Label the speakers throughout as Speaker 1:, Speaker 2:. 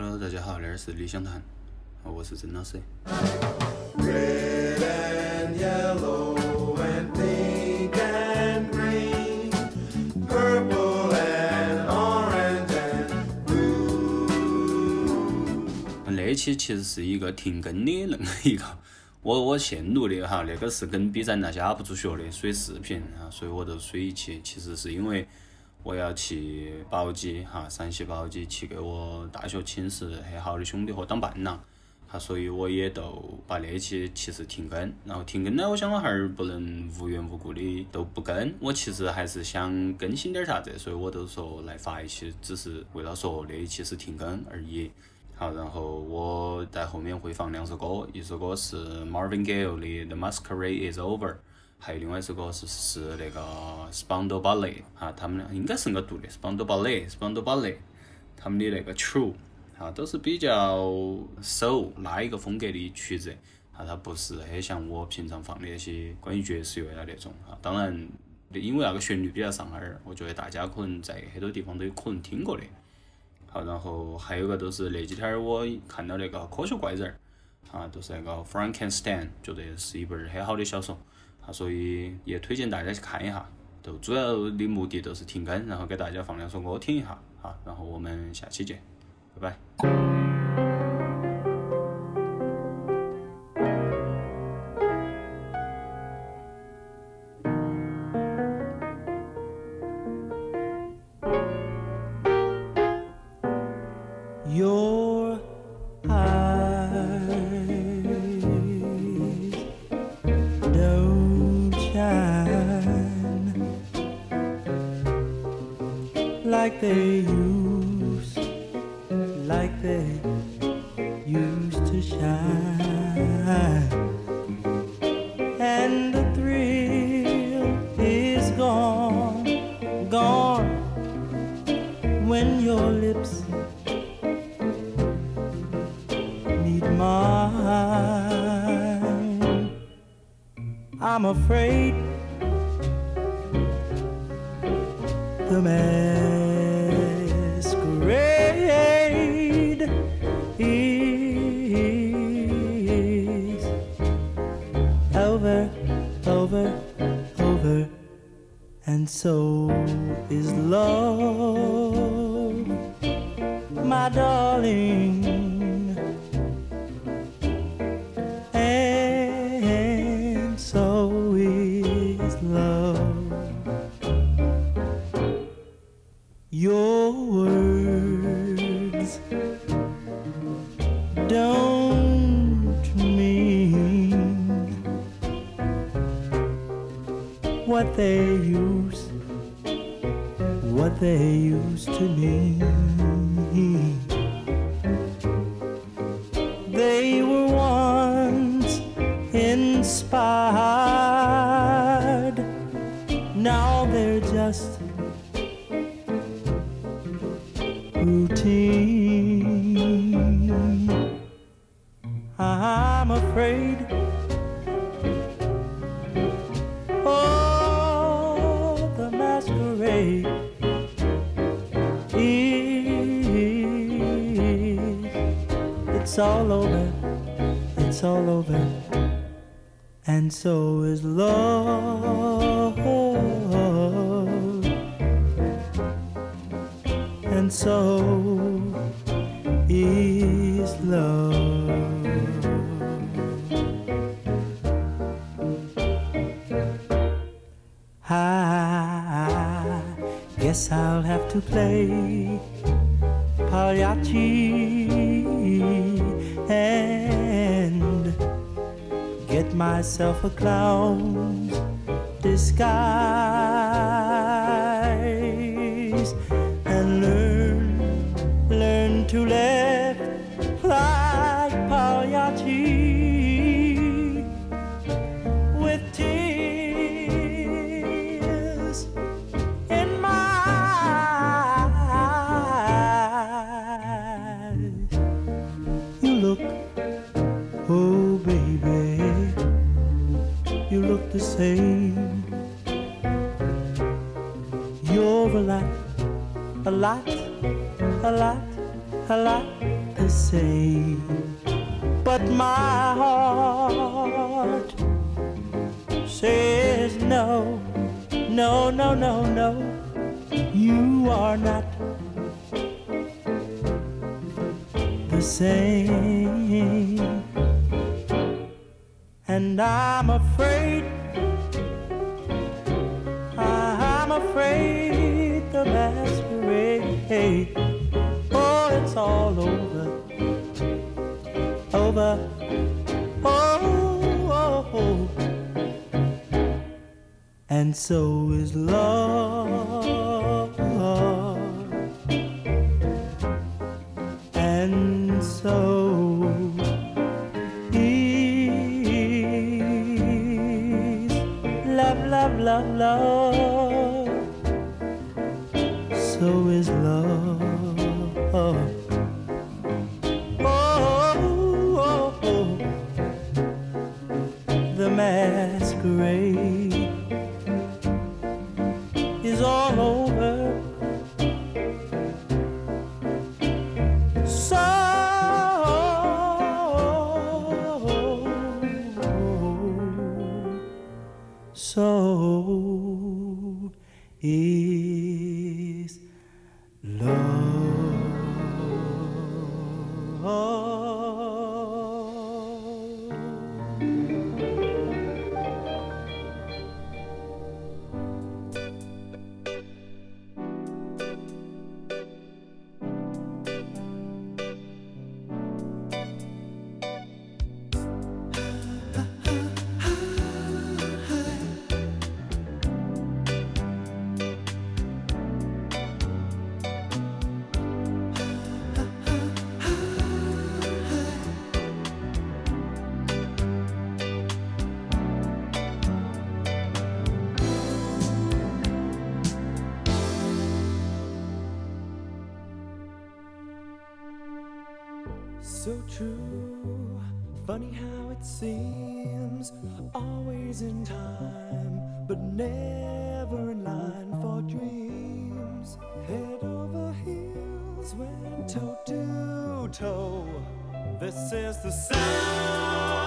Speaker 1: Hello，大家好，这儿是理想谈，我是曾老师。
Speaker 2: Red and yellow and pink and green, purple and orange and blue.
Speaker 1: 那期其实是一个停更的那么一个，我我现录的哈，那个是跟 B 站那些 UP 主学的水视频啊，所以我就水一期。其实是因为我要去宝鸡哈，陕西宝鸡去给我大学寝室很好的兄弟伙当伴郎，好，所以我也都把那期其实停更。然后停更呢，我想我还是不能无缘无故的都不更，我其实还是想更新点啥子，所以我都说来发一期，只是为了说那一期是停更而已。好，然后我在后面会放两首歌，一首歌是 Marvin Gaye 的《The Masquerade Is Over》，还有另外一首歌是是那个 Spandau Ballet 啊，他们俩应该是个读的 Spandau Ballet，Spandau Ballet，他们的那个 True 啊，都是比较 soul 那一个风格的曲子啊，它不是很像我平常放的那些关于爵士乐的那种啊，当然。因为那个旋律比较上耳，我觉得大家可能在很多地方都有可能听过的。好，然后还有个就是那几天我看到那个科学怪人儿，啊，就是那个 Frankenstein，觉得是一本很好的小说，啊，所以也推荐大家去看一下。都主要的目的都是停更，然后给大家放两首歌听一下，哈，然后我们下期见，拜拜。
Speaker 3: Afraid it's all over, it's all over, and so is love, and so is love. I guess I'll have to play Pagliacci and get myself a clown's disguise a lot, a lot, a lot,
Speaker 4: the same. But my heart says no, no, no, no, no. You are not the same. And I'm afraid, I'm afraid the masquerade, oh, it's all over, over, oh, oh, oh. and so is love. And so is love, love, love, love. True, funny how it seems, always in time, but never in line for dreams. Head over heels, went toe to toe. This is the sound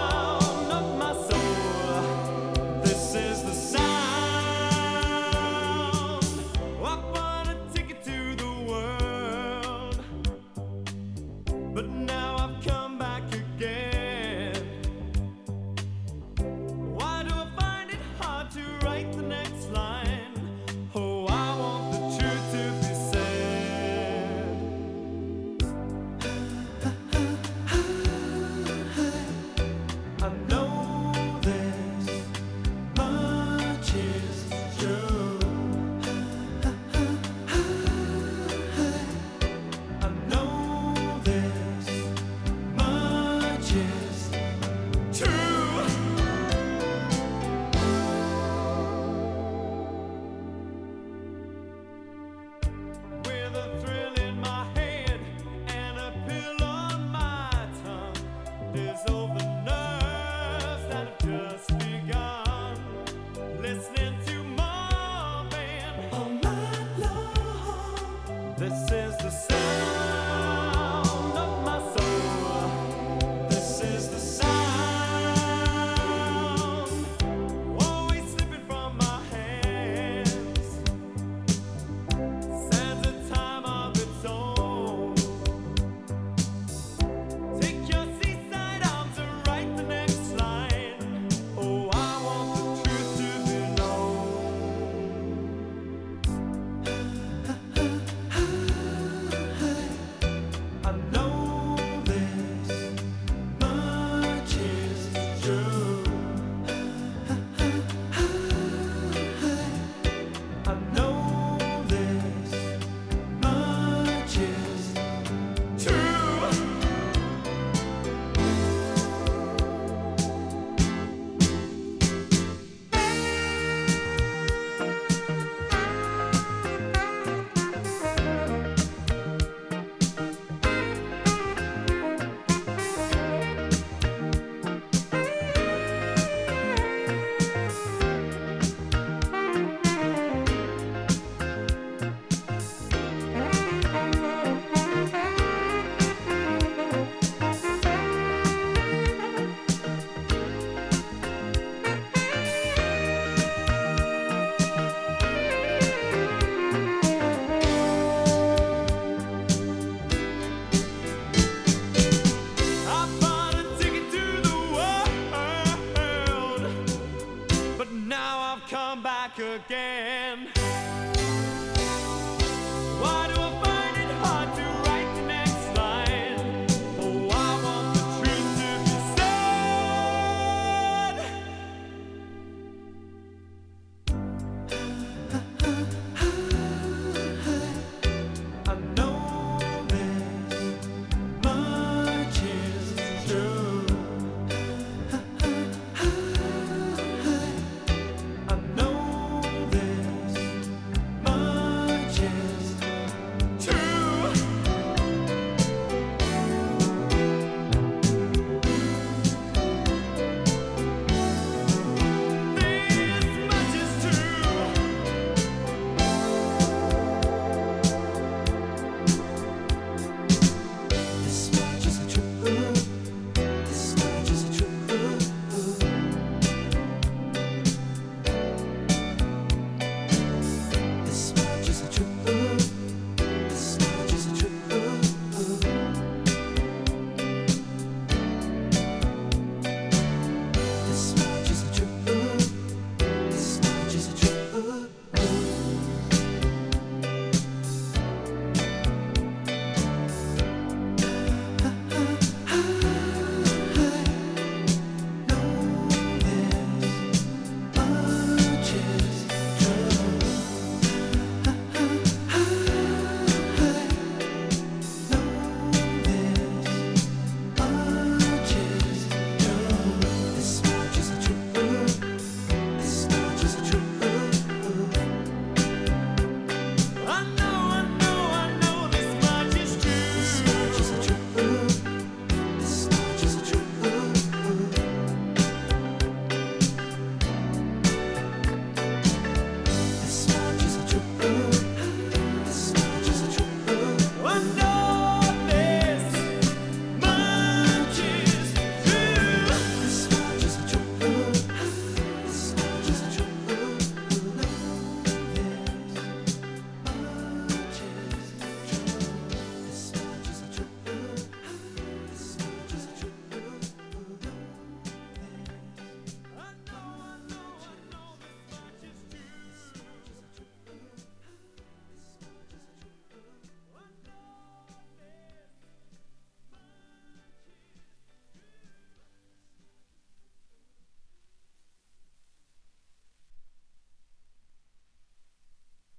Speaker 4: again.